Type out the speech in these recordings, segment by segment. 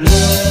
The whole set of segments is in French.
Le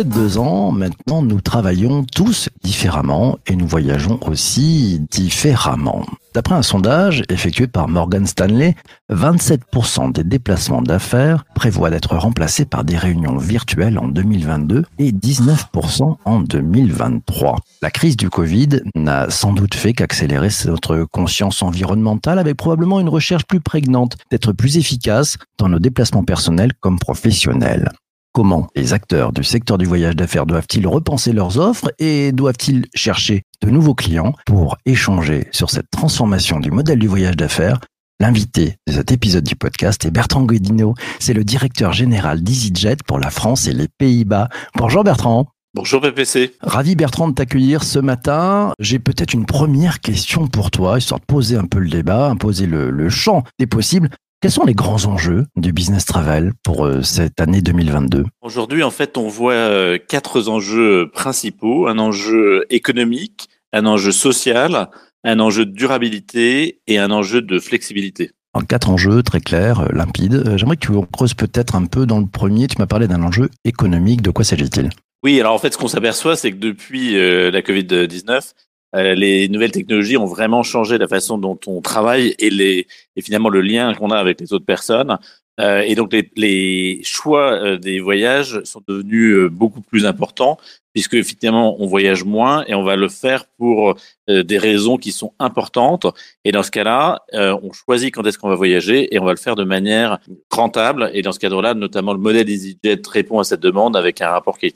près de deux ans, maintenant, nous travaillons tous différemment et nous voyageons aussi différemment. D'après un sondage effectué par Morgan Stanley, 27% des déplacements d'affaires prévoient d'être remplacés par des réunions virtuelles en 2022 et 19% en 2023. La crise du Covid n'a sans doute fait qu'accélérer notre conscience environnementale avec probablement une recherche plus prégnante d'être plus efficace dans nos déplacements personnels comme professionnels. Comment les acteurs du secteur du voyage d'affaires doivent-ils repenser leurs offres et doivent-ils chercher de nouveaux clients pour échanger sur cette transformation du modèle du voyage d'affaires? L'invité de cet épisode du podcast est Bertrand Godino. C'est le directeur général d'EasyJet pour la France et les Pays-Bas. Bonjour Bertrand. Bonjour PPC. Ravi Bertrand de t'accueillir ce matin. J'ai peut-être une première question pour toi, histoire de poser un peu le débat, poser le, le champ des possibles. Quels sont les grands enjeux du business travel pour euh, cette année 2022 Aujourd'hui, en fait, on voit euh, quatre enjeux principaux. Un enjeu économique, un enjeu social, un enjeu de durabilité et un enjeu de flexibilité. En quatre enjeux très clairs, euh, limpides. J'aimerais que tu creuses peut-être un peu dans le premier. Tu m'as parlé d'un enjeu économique. De quoi s'agit-il? Oui, alors en fait, ce qu'on s'aperçoit, c'est que depuis la Covid-19, euh, les nouvelles technologies ont vraiment changé la façon dont on travaille et, les, et finalement le lien qu'on a avec les autres personnes. Euh, et donc les, les choix euh, des voyages sont devenus euh, beaucoup plus importants puisque finalement on voyage moins et on va le faire pour des raisons qui sont importantes. Et dans ce cas-là, on choisit quand est-ce qu'on va voyager et on va le faire de manière rentable. Et dans ce cadre-là, notamment le modèle EasyJet répond à cette demande avec un rapport qui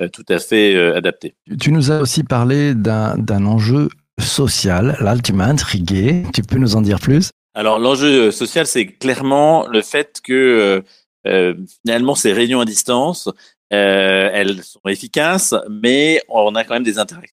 euh, tout à fait euh, adapté. Tu nous as aussi parlé d'un enjeu social. Là, tu m'as intrigué. Tu peux nous en dire plus? Alors, l'enjeu social, c'est clairement le fait que euh, finalement, ces réunions à distance, euh, elles sont efficaces, mais on a quand même des interactions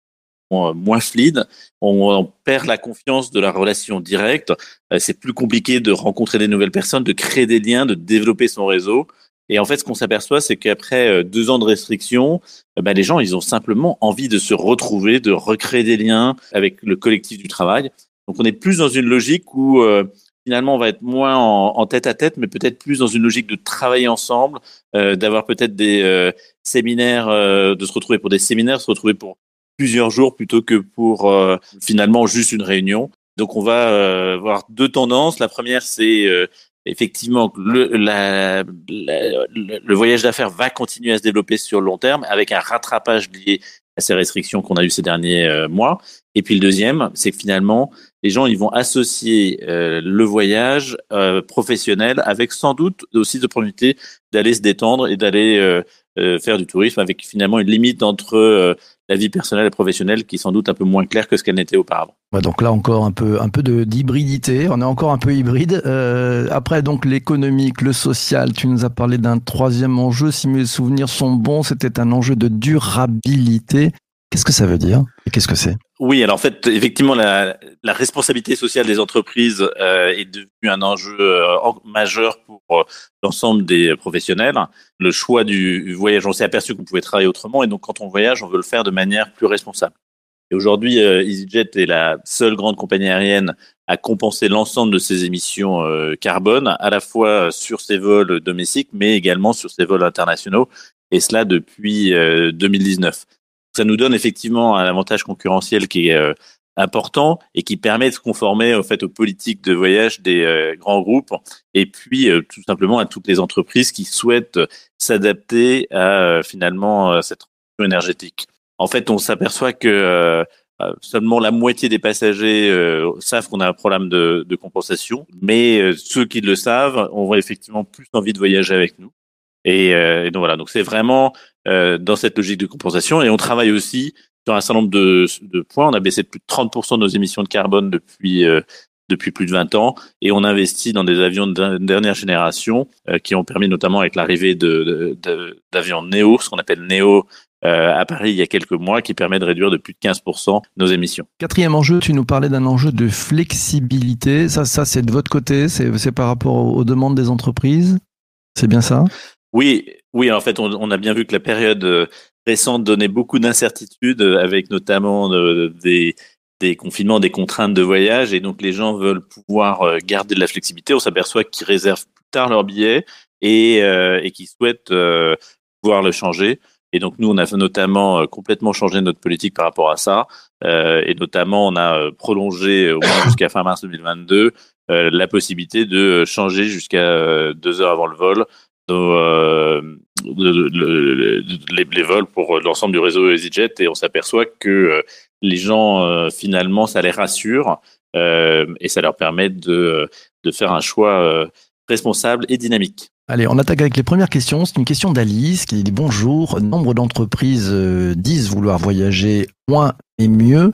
moins fluides. On, on, perd la confiance de la relation directe. c'est plus compliqué de rencontrer des nouvelles personnes, de créer des liens, de développer son réseau. Et en fait, ce qu'on s'aperçoit, c'est qu'après euh, deux ans de restrictions, euh, bah, les gens, ils ont simplement envie de se retrouver, de recréer des liens avec le collectif du travail. Donc, on est plus dans une logique où euh, finalement, on va être moins en, tête à tête, mais peut-être plus dans une logique de travailler ensemble, d'avoir peut-être des séminaires, de se retrouver pour des séminaires, se retrouver pour plusieurs jours plutôt que pour finalement juste une réunion. Donc, on va voir deux tendances. La première, c'est effectivement, le, le voyage d'affaires va continuer à se développer sur le long terme avec un rattrapage lié à ces restrictions qu'on a eues ces derniers euh, mois. Et puis le deuxième, c'est que finalement, les gens ils vont associer euh, le voyage euh, professionnel avec sans doute aussi l'opportunité d'aller se détendre et d'aller faire du tourisme avec finalement une limite entre la vie personnelle et professionnelle qui est sans doute un peu moins claire que ce qu'elle n'était auparavant. donc là encore un peu un peu d'hybridité. On est encore un peu hybride. Euh, après donc l'économique, le social. Tu nous as parlé d'un troisième enjeu. Si mes souvenirs sont bons, c'était un enjeu de durabilité. Qu'est-ce que ça veut dire qu'est-ce que c'est? Oui, alors en fait, effectivement, la, responsabilité sociale des entreprises euh, est devenue un enjeu euh, majeur pour euh, l'ensemble des professionnels. Le choix du voyage, on s'est aperçu qu'on pouvait travailler autrement, et donc quand on voyage, on veut le faire de manière plus responsable. Et aujourd'hui, EasyJet est la seule grande compagnie aérienne à compenser l'ensemble de ses émissions carbone, à la fois sur ses vols domestiques, mais également sur ses vols internationaux, et cela depuis 2019 ça nous donne effectivement un avantage concurrentiel qui est euh, important et qui permet de se conformer au fait aux politiques de voyage des euh, grands groupes et puis euh, tout simplement à toutes les entreprises qui souhaitent s'adapter à finalement cette transition énergétique. En fait, on s'aperçoit que seulement la moitié des passagers savent qu'on a un problème de, de compensation, mais ceux qui le savent ont effectivement plus envie de voyager avec nous. Et, et donc voilà, donc c'est vraiment euh, dans cette logique de compensation. Et on travaille aussi sur un certain nombre de, de points. On a baissé de plus de 30% de nos émissions de carbone depuis euh, depuis plus de 20 ans et on investit dans des avions de dernière génération euh, qui ont permis notamment avec l'arrivée de, d'avions de, Neo, ce qu'on appelle Neo euh, à Paris il y a quelques mois, qui permet de réduire de plus de 15% nos émissions. Quatrième enjeu, tu nous parlais d'un enjeu de flexibilité. Ça, ça c'est de votre côté, c'est par rapport aux demandes des entreprises? C'est bien ça? Oui, oui. En fait, on, a bien vu que la période euh, récente donnait beaucoup d'incertitudes, euh, avec notamment euh, des, des confinements, des contraintes de voyage, et donc les gens veulent pouvoir garder de la flexibilité. On s'aperçoit qu'ils réservent plus tard leur billet et, euh, et qu'ils souhaitent euh, pouvoir le changer. Et donc nous, on a notamment complètement changé notre politique par rapport à ça, et notamment on a prolongé au moins jusqu'à fin mars 2022 la possibilité de changer jusqu'à deux heures avant le vol nos, les, les, vols pour l'ensemble du réseau EasyJet et on s'aperçoit que les gens, euh, finalement, ça les rassure euh, et ça leur permet de, de faire un choix euh, responsable et dynamique. Allez, on attaque avec les premières questions. C'est une question d'Alice qui dit bonjour. Nombre d'entreprises disent vouloir voyager moins et mieux.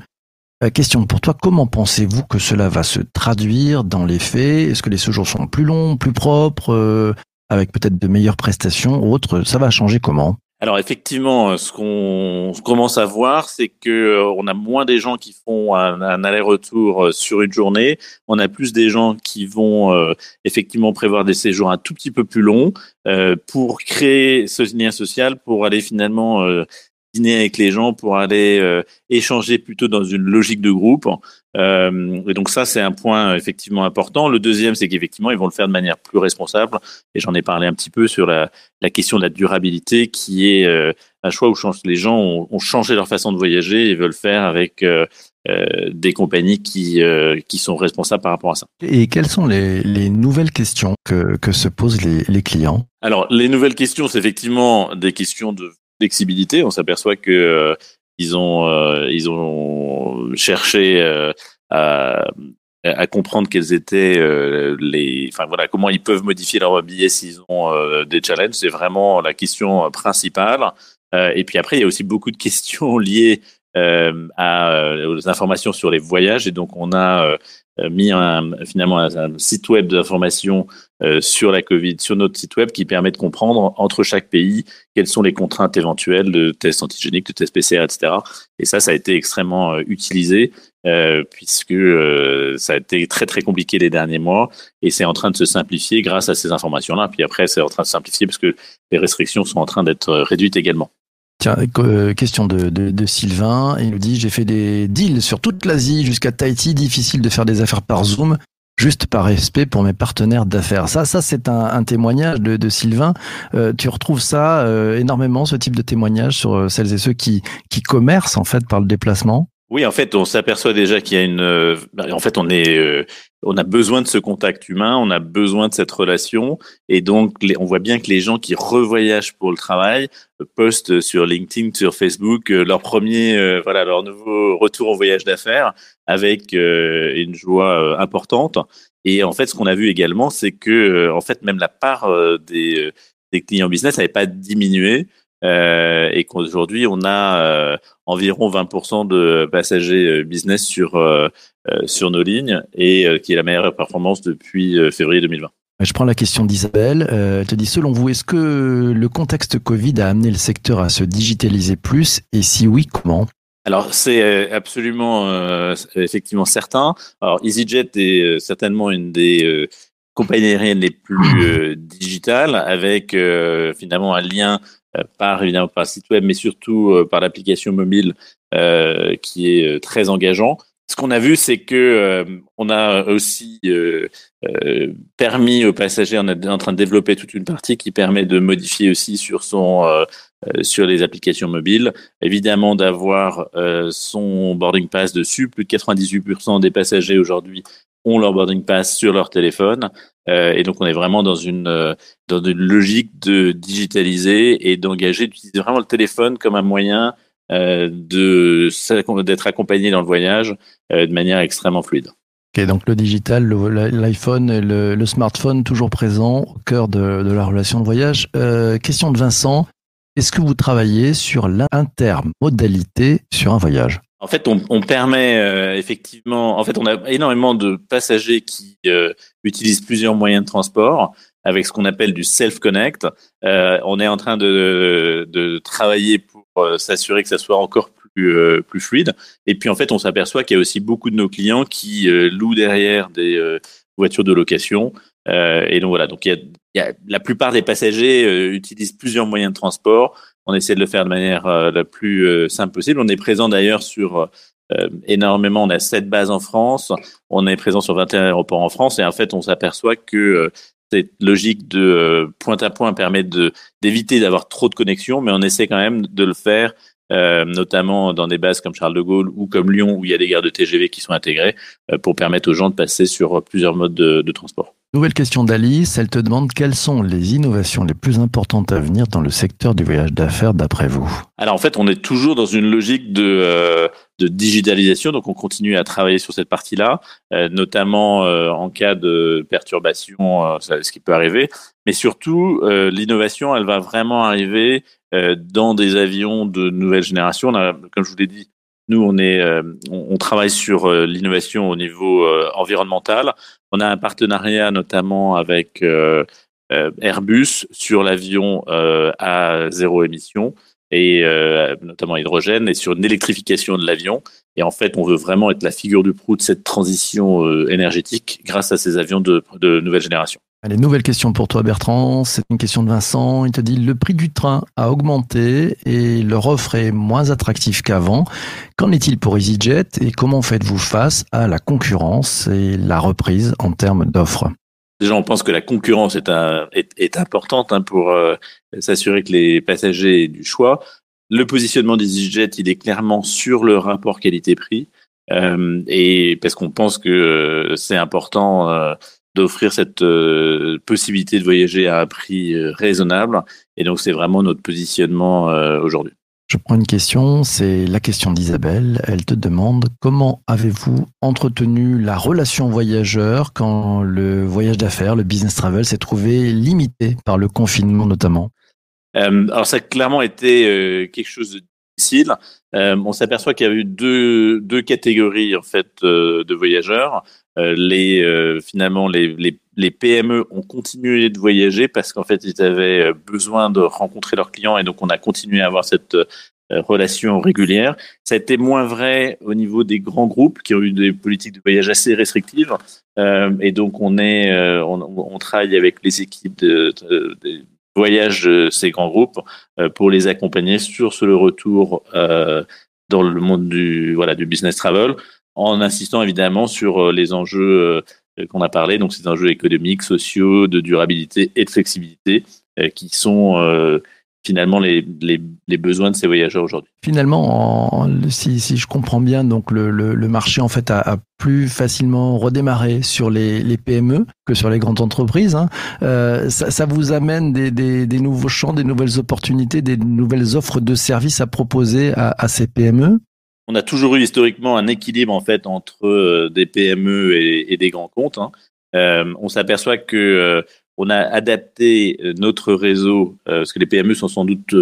question pour toi, comment pensez-vous que cela va se traduire dans les faits? Est-ce que les séjours sont plus longs, plus propres, avec peut-être de meilleures prestations autres Ça va changer comment? Alors effectivement, euh, ce qu'on commence à voir, c'est que euh, on a moins des gens qui font un, aller-retour euh, sur une journée. On a plus des gens qui vont effectivement prévoir des séjours un tout petit peu plus longs pour créer ce lien social, pour aller finalement dîner avec les gens, pour aller échanger plutôt dans une logique de groupe. Euh, et donc ça, c'est un point effectivement important. Le deuxième, c'est qu'effectivement, ils vont le faire de manière plus responsable. Et j'en ai parlé un petit peu sur la, la question de la durabilité, qui est euh, un choix où les gens ont, ont, changé leur façon de voyager et veulent faire avec euh, euh des compagnies qui, euh, qui sont responsables par rapport à ça. Et quelles sont les, les nouvelles questions que, que se posent les, les clients? Alors, les nouvelles questions, c'est effectivement des questions de flexibilité. On s'aperçoit que ils ont, euh, ils ont cherché euh, à, comprendre quels étaient euh, les, enfin voilà, comment ils peuvent modifier leur billet s'ils ont des challenges. C'est vraiment la question principale. et puis après, il y a aussi beaucoup de questions liées aux informations sur les voyages. Et donc, on a mis un, finalement un, site web d'information euh, sur la Covid, sur notre site web, qui permet de comprendre entre chaque pays quelles sont les contraintes éventuelles de tests antigéniques, de tests PCR, etc. Et ça, ça a été extrêmement euh, utilisé puisque ça a été très très compliqué les derniers mois et c'est en train de se simplifier grâce à ces informations-là. Puis après, c'est en train de simplifier parce que les restrictions sont en train d'être réduites également. Tiens, euh, question de, Sylvain. Il nous dit J'ai fait des deals sur toute l'Asie jusqu'à Tahiti. Difficile de faire des affaires par Zoom, juste par respect pour mes partenaires d'affaires. Ça, ça c'est un, témoignage de, Sylvain. Euh, tu retrouves ça euh, énormément, ce type de témoignage sur celles et ceux qui, qui commercent en fait par le déplacement? Oui, en fait, on s'aperçoit déjà qu'il y a une. Euh, en fait, on est, euh, on a besoin de ce contact humain, on a besoin de cette relation, et donc on voit bien que les gens qui revoyagent pour le travail euh, postent sur LinkedIn, sur Facebook leur premier, voilà, leur nouveau retour au voyage d'affaires avec une joie importante. Et en fait, ce qu'on a vu également, c'est que en fait, même la part des des clients business n'avait pas diminué. Euh, et qu'aujourd'hui on a euh, environ 20% de passagers euh, business sur sur nos lignes et qui est la meilleure performance depuis février 2020. Je prends la question d'Isabelle. elle te dit, selon vous, est-ce que le contexte Covid a amené le secteur à se digitaliser plus? Et si oui, comment? Alors c'est absolument effectivement certain. Alors EasyJet est certainement une des compagnies aériennes les plus digitales, avec finalement un lien par évidemment par le site web, mais surtout euh, par l'application mobile euh, qui est très engageant. Ce qu'on a vu, c'est que on a aussi permis aux passagers, on est en train de développer toute une partie qui permet de modifier aussi sur son sur les applications mobiles, évidemment d'avoir son boarding pass dessus. Plus de 98% des passagers aujourd'hui ont leur boarding pass sur leur téléphone. Euh, et donc, on est vraiment dans une, euh, dans une logique de digitaliser et d'engager, d'utiliser vraiment le téléphone comme un moyen euh, d'être accompagné dans le voyage euh, de manière extrêmement fluide. Ok, donc le digital, l'iPhone et le, le, smartphone toujours présents au cœur de, de la relation de voyage. Euh, question de Vincent, est-ce que vous travaillez sur l'intermodalité sur un voyage? En fait, on, permet euh, effectivement, en fait, on a énormément de passagers qui euh, utilisent plusieurs moyens de transport avec ce qu'on appelle du self-connect. Euh, on est en train de, travailler pour s'assurer que ça soit encore plus, fluide. Et puis, en fait, on s'aperçoit qu'il y a aussi beaucoup de nos clients qui louent derrière des voitures de location. et donc voilà, donc il y a, y a la plupart des passagers utilisent plusieurs moyens de transport on essaie de le faire de manière euh, la plus euh, simple possible. On est présent d'ailleurs sur euh, énormément. On a sept bases en France, on est présent sur 21 aéroports en France et en fait, on s'aperçoit que euh, cette logique de euh, point à point permet d'éviter d'avoir trop de connexions, mais on essaie quand même de le faire euh, notamment dans des bases comme Charles de Gaulle ou comme Lyon, où il y a des gares de TGV qui sont intégrées, euh, pour permettre aux gens de passer sur plusieurs modes de, de transport. Nouvelle question d'Alice, elle te demande quelles sont les innovations les plus importantes à venir dans le secteur du voyage d'affaires d'après vous? Alors en fait, on est toujours dans une logique de, euh, de digitalisation, donc on continue à travailler sur cette partie-là, euh, notamment euh, en cas de perturbation, euh, ce qui peut arriver, mais surtout l'innovation, elle va vraiment arriver dans des avions de nouvelle génération. Comme je vous l'ai dit, nous, on, est, on, travaille sur l'innovation au niveau environnemental. On a un partenariat notamment avec Airbus sur l'avion à zéro émission et notamment hydrogène et sur une électrification de l'avion. Et en fait, on veut vraiment être la figure du proue de cette transition énergétique grâce à ces avions de, de nouvelle génération. Allez, nouvelle question pour toi Bertrand, c'est une question de Vincent. Il te dit le prix du train a augmenté et leur offre est moins attractive qu'avant. Qu'en est-il pour EasyJet et comment faites-vous face à la concurrence et la reprise en termes d'offres? Déjà, on pense que la concurrence est, importante hein, pour euh, s'assurer que les passagers aient du choix. Le positionnement d'EasyJet, il est clairement sur le rapport qualité-prix. Euh, et parce qu'on pense que euh, c'est important d'offrir cette possibilité de voyager à un prix raisonnable. Et donc, c'est vraiment notre positionnement aujourd'hui. Je prends une question, c'est la question d'Isabelle. Elle te demande comment avez-vous entretenu la relation voyageur quand le voyage d'affaires, le business travel, s'est trouvé limité par le confinement notamment? Euh, Alors ça a clairement été euh, quelque chose de difficile. Euh, on s'aperçoit qu'il y a eu deux, deux catégories en fait de voyageurs. Les finalement les, les, les, PME ont continué de voyager parce qu'en fait ils avaient euh, besoin de rencontrer leurs clients et donc on a continué à avoir cette relation régulière. Ça a été moins vrai au niveau des grands groupes qui ont eu des politiques de voyage assez restrictives euh, et donc on est on, travaille avec les équipes de, voyage de ces grands groupes pour les accompagner sur ce le retour dans le monde du voilà du business travel en insistant évidemment sur euh, les enjeux euh, qu'on a parlé, donc ces enjeux économiques, sociaux, de durabilité et de flexibilité, euh, qui sont finalement les, les, besoins de ces voyageurs aujourd'hui. Finalement, en, si, si, je comprends bien, donc le, le, marché en fait a, plus facilement redémarré sur les, les, PME que sur les grandes entreprises. Hein. Euh, ça, vous amène des, des, nouveaux champs, des nouvelles opportunités, des nouvelles offres de services à proposer à ces PME on a toujours eu historiquement un équilibre en fait entre euh, des PME et, des grands comptes. Hein. Euh, on s'aperçoit que euh, on a adapté notre réseau parce que les PME sont sans doute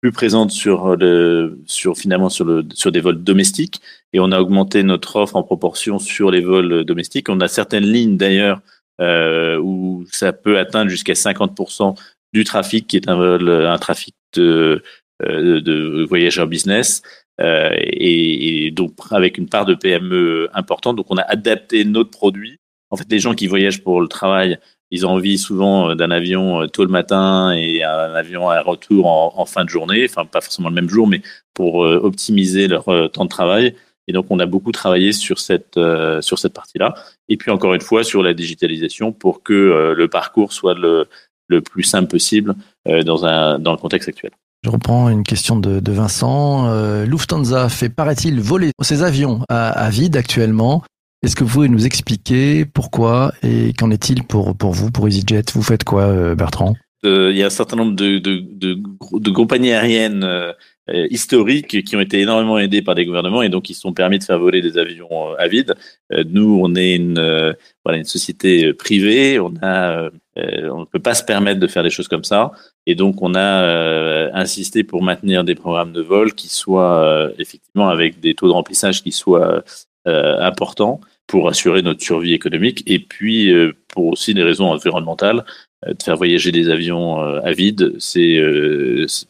plus présentes sur le, finalement sur des vols domestiques et on a augmenté notre offre en proportion sur les vols domestiques. On a certaines lignes d'ailleurs où ça peut atteindre jusqu'à 50% du trafic qui est un vol, un trafic de voyageurs business. Euh, et, et, donc avec une part de PME importante. Donc on a adapté notre produit. En fait, les gens qui voyagent pour le travail, ils ont envie souvent euh, d'un avion euh, tôt le matin et un avion à retour en, fin de journée, enfin pas forcément le même jour, mais pour optimiser leur temps de travail. Et donc on a beaucoup travaillé sur cette sur cette partie-là. Et puis encore une fois sur la digitalisation pour que le parcours soit le le plus simple possible dans un dans le contexte actuel. Je reprends une question de, Vincent. Euh, Lufthansa fait, paraît-il, voler ses avions à, à vide actuellement. Est-ce que vous pouvez nous expliquer pourquoi et qu'en est-il pour, pour vous, pour EasyJet? Vous faites quoi, euh, Bertrand? Euh, Il y a un certain nombre de, de, de, de compagnies aériennes euh, historiques qui ont été énormément aidées par des gouvernements et donc qui se sont permis de faire voler des avions à vide. nous, on est une, voilà, une société privée. On a euh, on ne peut pas se permettre de faire des choses comme ça. Et donc, on a euh, insisté pour maintenir des programmes de vol qui soient euh, effectivement avec des taux de remplissage qui soient importants pour assurer notre survie économique et puis pour aussi des raisons environnementales de faire voyager des avions à vide c'est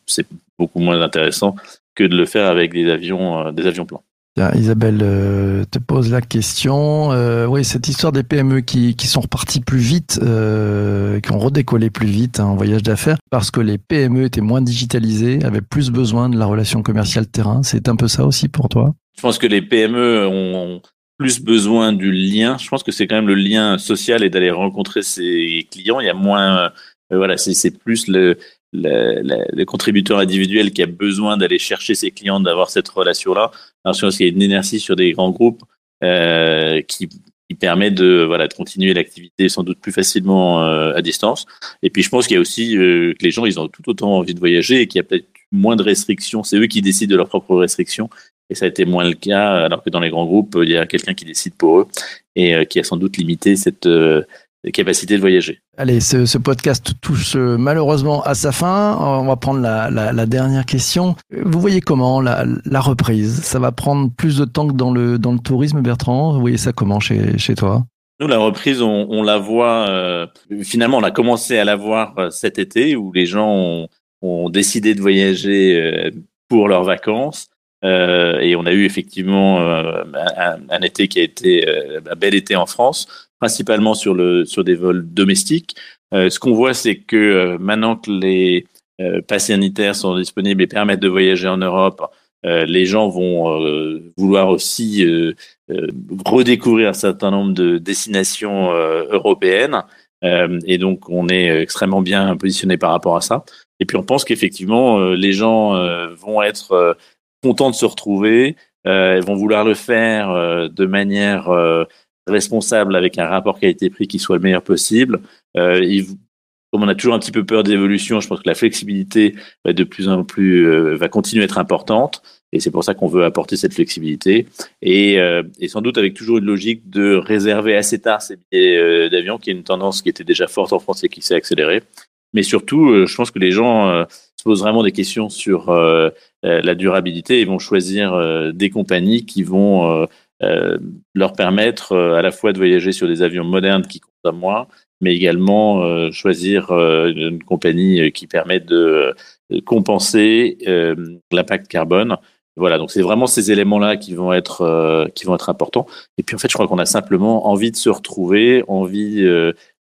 c'est beaucoup moins intéressant que de le faire avec des avions des avions plans Isabelle euh, te pose la question. Euh, oui, cette histoire des PME qui, qui sont repartis plus vite, euh, qui ont redécollé plus vite hein, en voyage d'affaires, parce que les PME étaient moins digitalisées, avaient plus besoin de la relation commerciale terrain. C'est un peu ça aussi pour toi? Je pense que les PME ont plus besoin du lien. Je pense que c'est quand même le lien social et d'aller rencontrer ses clients. Il y a moins, euh, voilà, c'est plus le, le, le, contributeur individuel qui a besoin d'aller chercher ses clients, d'avoir cette relation-là. Alors, je pense qu'il y a une énergie sur des grands groupes euh, qui, qui permet de voilà de continuer l'activité sans doute plus facilement euh, à distance. Et puis je pense qu'il y a aussi euh, que les gens ils ont tout autant envie de voyager et qu'il y a peut-être moins de restrictions. C'est eux qui décident de leurs propres restrictions. Et ça a été moins le cas, alors que dans les grands groupes, il y a quelqu'un qui décide pour eux et euh, qui a sans doute limité cette euh, capacité de voyager. Allez, ce, ce, podcast touche euh, malheureusement à sa fin. On va prendre la, la, la dernière question. Vous voyez comment la, la, reprise? Ça va prendre plus de temps que dans le, dans le tourisme, Bertrand? Vous voyez ça comment chez, chez toi? Nous, la reprise, on, on la voit. Euh, finalement, on a commencé à la voir cet été, où les gens ont, ont décidé de voyager pour leurs vacances. Euh, et on a eu effectivement euh, un, été qui a été euh, un bel été en France, principalement sur le sur des vols domestiques. Euh, ce qu'on voit, c'est que euh, maintenant que les passes sanitaires sont disponibles et permettent de voyager en Europe, les gens vont vouloir aussi redécouvrir un certain nombre de destinations européennes. et donc, on est extrêmement bien positionné par rapport à ça. Et puis, on pense qu'effectivement, les gens vont être contents de se retrouver. Euh, vont vouloir le faire euh, de manière euh, responsable avec un rapport qualité-prix qui soit le meilleur possible. Euh, ils, comme on a toujours un petit peu peur des évolutions, je pense que la flexibilité va de plus en plus va continuer à être importante. Et c'est pour ça qu'on veut apporter cette flexibilité. Et, et, sans doute avec toujours une logique de réserver assez tard ces billets d'avion, qui est une tendance qui était déjà forte en France et qui s'est accélérée. Mais surtout, je pense que les gens se posent vraiment des questions sur euh, euh, la durabilité et vont choisir euh, des compagnies qui vont leur permettre à la fois de voyager sur des avions modernes qui consomment moins, mais également choisir une compagnie qui permet de compenser l'impact carbone. Voilà, donc c'est vraiment ces éléments-là qui vont être qui vont être importants. Et puis en fait, je crois qu'on a simplement envie de se retrouver, envie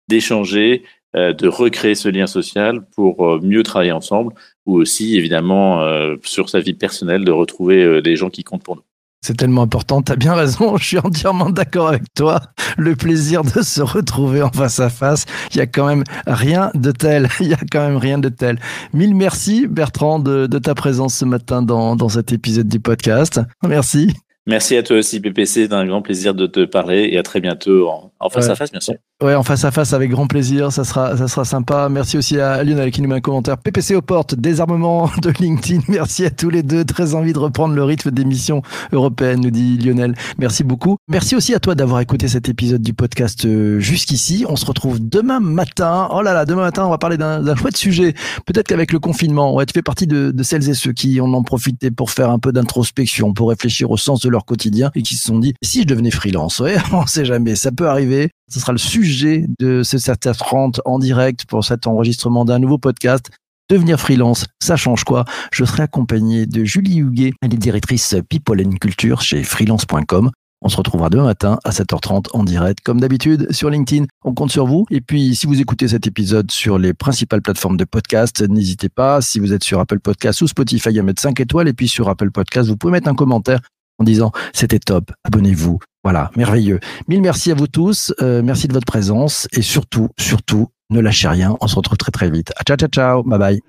d'échanger euh, de recréer ce lien social pour euh, mieux travailler ensemble, ou aussi évidemment euh, sur sa vie personnelle de retrouver les gens qui comptent pour nous. C'est tellement important, tu as bien raison, je suis entièrement d'accord avec toi. Le plaisir de se retrouver en face à face, il y a quand même rien de tel, il y a quand même rien de tel. Mille merci Bertrand de, de ta présence ce matin dans, dans cet épisode du podcast. Merci. Merci à toi aussi, PPC. C'est un grand plaisir de te parler et à très bientôt en, en face ouais. à face, bien sûr. Ouais, en face à face avec grand plaisir. Ça sera, ça sera sympa. Merci aussi à Lionel qui nous met un commentaire. PPC aux portes, désarmement de LinkedIn. Merci à tous les deux. Très envie de reprendre le rythme d'émission européenne, nous dit Lionel. Merci beaucoup. Merci aussi à toi d'avoir écouté cet épisode du podcast euh, jusqu'ici. On se retrouve demain matin. Oh là là, demain matin, on va parler d'un chouette sujet. Peut-être qu'avec le confinement, ouais, tu fais partie de, de celles et ceux qui en ont profité pour faire un peu d'introspection, pour réfléchir au sens de quotidien et qui se sont dit si je devenais freelance, ouais, on sait jamais, ça peut arriver. Ce sera le sujet de ce 7h30 en direct pour cet enregistrement d'un nouveau podcast. Devenir freelance, ça change quoi? Je serai accompagné de Julie Huguet, elle est directrice People and Culture chez freelance.com. On se retrouvera demain matin à 7h30 en direct, comme d'habitude, sur LinkedIn. On compte sur vous. Et puis, si vous écoutez cet épisode sur les principales plateformes de podcast, n'hésitez pas. Si vous êtes sur Apple Podcast ou Spotify, à mettre 5 étoiles. Et puis, sur Apple Podcast, vous pouvez mettre un commentaire en disant c'était top, abonnez-vous. Voilà, merveilleux. Mille merci à vous tous, euh, merci de votre présence et surtout, surtout, ne lâchez rien. On se retrouve très très vite. Ciao, ciao, ciao, bye bye.